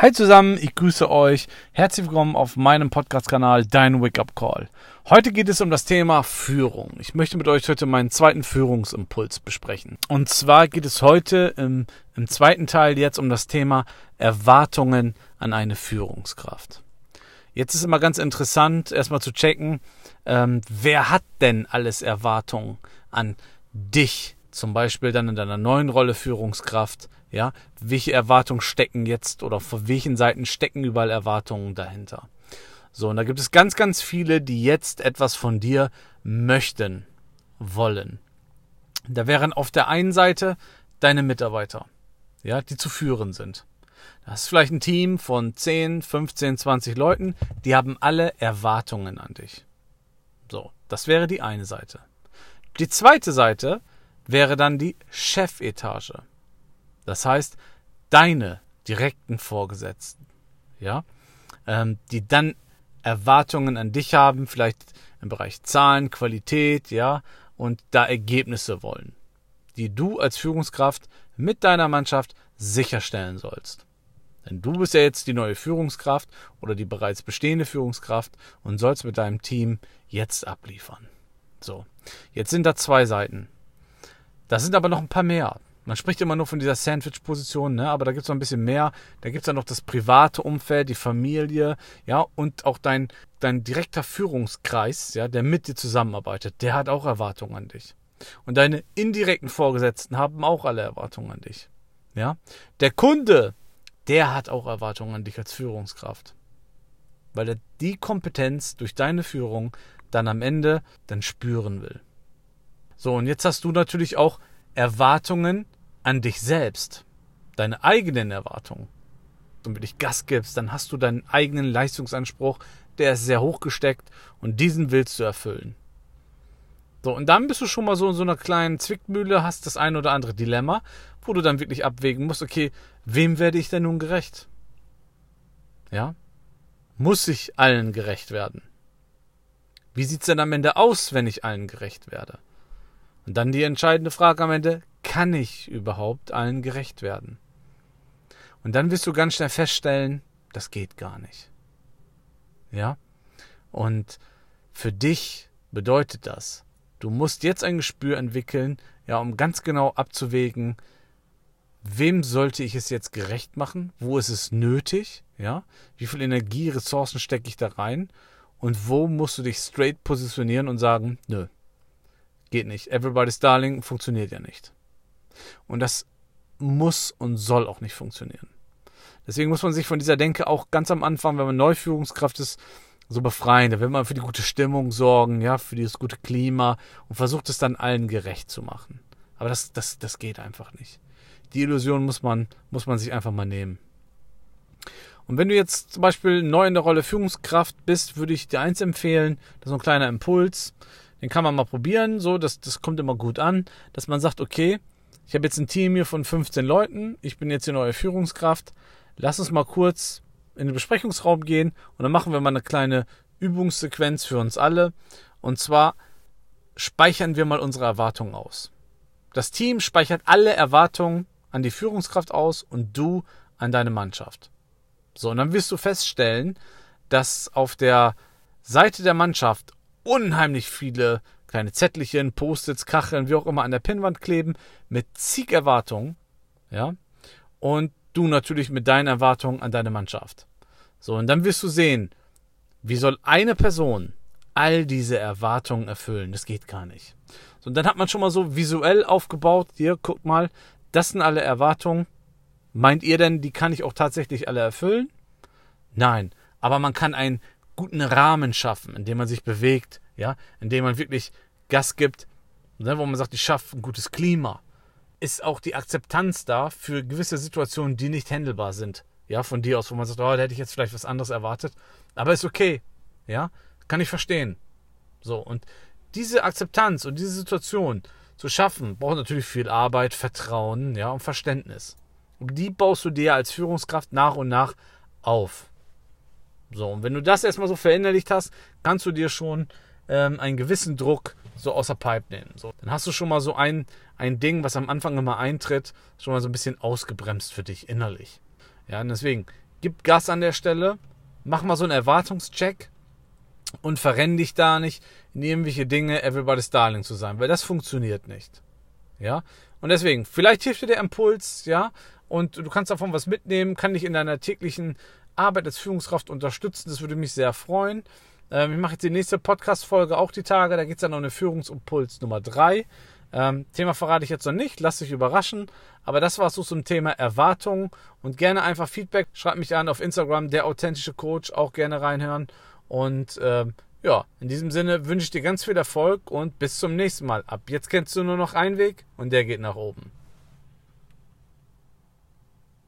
Hi zusammen, ich grüße euch. Herzlich willkommen auf meinem Podcast-Kanal Dein Wake Up Call. Heute geht es um das Thema Führung. Ich möchte mit euch heute meinen zweiten Führungsimpuls besprechen. Und zwar geht es heute im, im zweiten Teil jetzt um das Thema Erwartungen an eine Führungskraft. Jetzt ist immer ganz interessant, erstmal zu checken, ähm, wer hat denn alles Erwartungen an dich? Zum Beispiel dann in deiner neuen Rolle Führungskraft ja, welche Erwartungen stecken jetzt oder vor welchen Seiten stecken überall Erwartungen dahinter? So, und da gibt es ganz, ganz viele, die jetzt etwas von dir möchten, wollen. Da wären auf der einen Seite deine Mitarbeiter, ja, die zu führen sind. Das ist vielleicht ein Team von 10, 15, 20 Leuten, die haben alle Erwartungen an dich. So, das wäre die eine Seite. Die zweite Seite wäre dann die Chefetage. Das heißt, deine direkten Vorgesetzten, ja, ähm, die dann Erwartungen an dich haben, vielleicht im Bereich Zahlen, Qualität, ja, und da Ergebnisse wollen, die du als Führungskraft mit deiner Mannschaft sicherstellen sollst. Denn du bist ja jetzt die neue Führungskraft oder die bereits bestehende Führungskraft und sollst mit deinem Team jetzt abliefern. So, jetzt sind da zwei Seiten. Da sind aber noch ein paar mehr. Man spricht immer nur von dieser Sandwich-Position, ne? aber da gibt es noch ein bisschen mehr. Da gibt es ja noch das private Umfeld, die Familie, ja, und auch dein, dein direkter Führungskreis, ja, der mit dir zusammenarbeitet, der hat auch Erwartungen an dich. Und deine indirekten Vorgesetzten haben auch alle Erwartungen an dich. Ja? Der Kunde, der hat auch Erwartungen an dich als Führungskraft. Weil er die Kompetenz durch deine Führung dann am Ende dann spüren will. So, und jetzt hast du natürlich auch Erwartungen an dich selbst, deine eigenen Erwartungen. Und wenn du dich Gas gibst, dann hast du deinen eigenen Leistungsanspruch, der ist sehr hoch gesteckt und diesen willst du erfüllen. So, und dann bist du schon mal so in so einer kleinen Zwickmühle, hast das ein oder andere Dilemma, wo du dann wirklich abwägen musst, okay, wem werde ich denn nun gerecht? Ja? Muss ich allen gerecht werden? Wie sieht's denn am Ende aus, wenn ich allen gerecht werde? Und dann die entscheidende Frage am Ende, kann ich überhaupt allen gerecht werden? Und dann wirst du ganz schnell feststellen, das geht gar nicht. Ja? Und für dich bedeutet das, du musst jetzt ein Gespür entwickeln, ja, um ganz genau abzuwägen, wem sollte ich es jetzt gerecht machen? Wo ist es nötig? Ja? Wie viel Energie, Ressourcen stecke ich da rein? Und wo musst du dich straight positionieren und sagen, nö, geht nicht. Everybody's Darling funktioniert ja nicht. Und das muss und soll auch nicht funktionieren. Deswegen muss man sich von dieser Denke auch ganz am Anfang, wenn man Neuführungskraft ist, so befreien. Da will man für die gute Stimmung sorgen, ja, für dieses gute Klima und versucht es dann allen gerecht zu machen. Aber das, das, das geht einfach nicht. Die Illusion muss man, muss man sich einfach mal nehmen. Und wenn du jetzt zum Beispiel neu in der Rolle Führungskraft bist, würde ich dir eins empfehlen, das ist so ein kleiner Impuls, den kann man mal probieren, so, das, das kommt immer gut an, dass man sagt, okay, ich habe jetzt ein Team hier von 15 Leuten, ich bin jetzt die neue Führungskraft, lass uns mal kurz in den Besprechungsraum gehen und dann machen wir mal eine kleine Übungssequenz für uns alle. Und zwar speichern wir mal unsere Erwartungen aus. Das Team speichert alle Erwartungen an die Führungskraft aus und du an deine Mannschaft. So, und dann wirst du feststellen, dass auf der Seite der Mannschaft unheimlich viele kleine Zettelchen, Post-its, Kacheln, wie auch immer an der Pinnwand kleben, mit zig Erwartungen, ja, und du natürlich mit deinen Erwartungen an deine Mannschaft. So, und dann wirst du sehen, wie soll eine Person all diese Erwartungen erfüllen? Das geht gar nicht. So, und dann hat man schon mal so visuell aufgebaut, hier, guck mal, das sind alle Erwartungen. Meint ihr denn, die kann ich auch tatsächlich alle erfüllen? Nein, aber man kann einen guten Rahmen schaffen, in dem man sich bewegt, ja, in dem man wirklich Gas gibt, ne, wo man sagt, ich schaffe ein gutes Klima, ist auch die Akzeptanz da für gewisse Situationen, die nicht handelbar sind. Ja, von dir aus, wo man sagt, oh, da hätte ich jetzt vielleicht was anderes erwartet. Aber ist okay. Ja, kann ich verstehen. So, und diese Akzeptanz und diese Situation zu schaffen, braucht natürlich viel Arbeit, Vertrauen, ja, und Verständnis. Und die baust du dir als Führungskraft nach und nach auf. So, und wenn du das erstmal so verinnerlicht hast, kannst du dir schon ähm, einen gewissen Druck so außer Pipe nehmen. So, dann hast du schon mal so ein, ein Ding, was am Anfang immer eintritt, schon mal so ein bisschen ausgebremst für dich innerlich. Ja, und deswegen gib Gas an der Stelle, mach mal so einen Erwartungscheck und verrenn dich da nicht in irgendwelche Dinge, everybody's darling zu sein, weil das funktioniert nicht. Ja, und deswegen, vielleicht hilft dir der Impuls, ja, und du kannst davon was mitnehmen, kann dich in deiner täglichen Arbeit als Führungskraft unterstützen, das würde mich sehr freuen. Ähm, ich mache jetzt die nächste Podcast-Folge auch die Tage, da geht es dann um eine Führungsimpuls Nummer 3. Ähm, Thema verrate ich jetzt noch nicht, lass dich überraschen. Aber das war so zum Thema Erwartungen und gerne einfach Feedback. Schreib mich an auf Instagram, der authentische Coach, auch gerne reinhören. Und ähm, ja, in diesem Sinne wünsche ich dir ganz viel Erfolg und bis zum nächsten Mal. Ab jetzt kennst du nur noch einen Weg und der geht nach oben.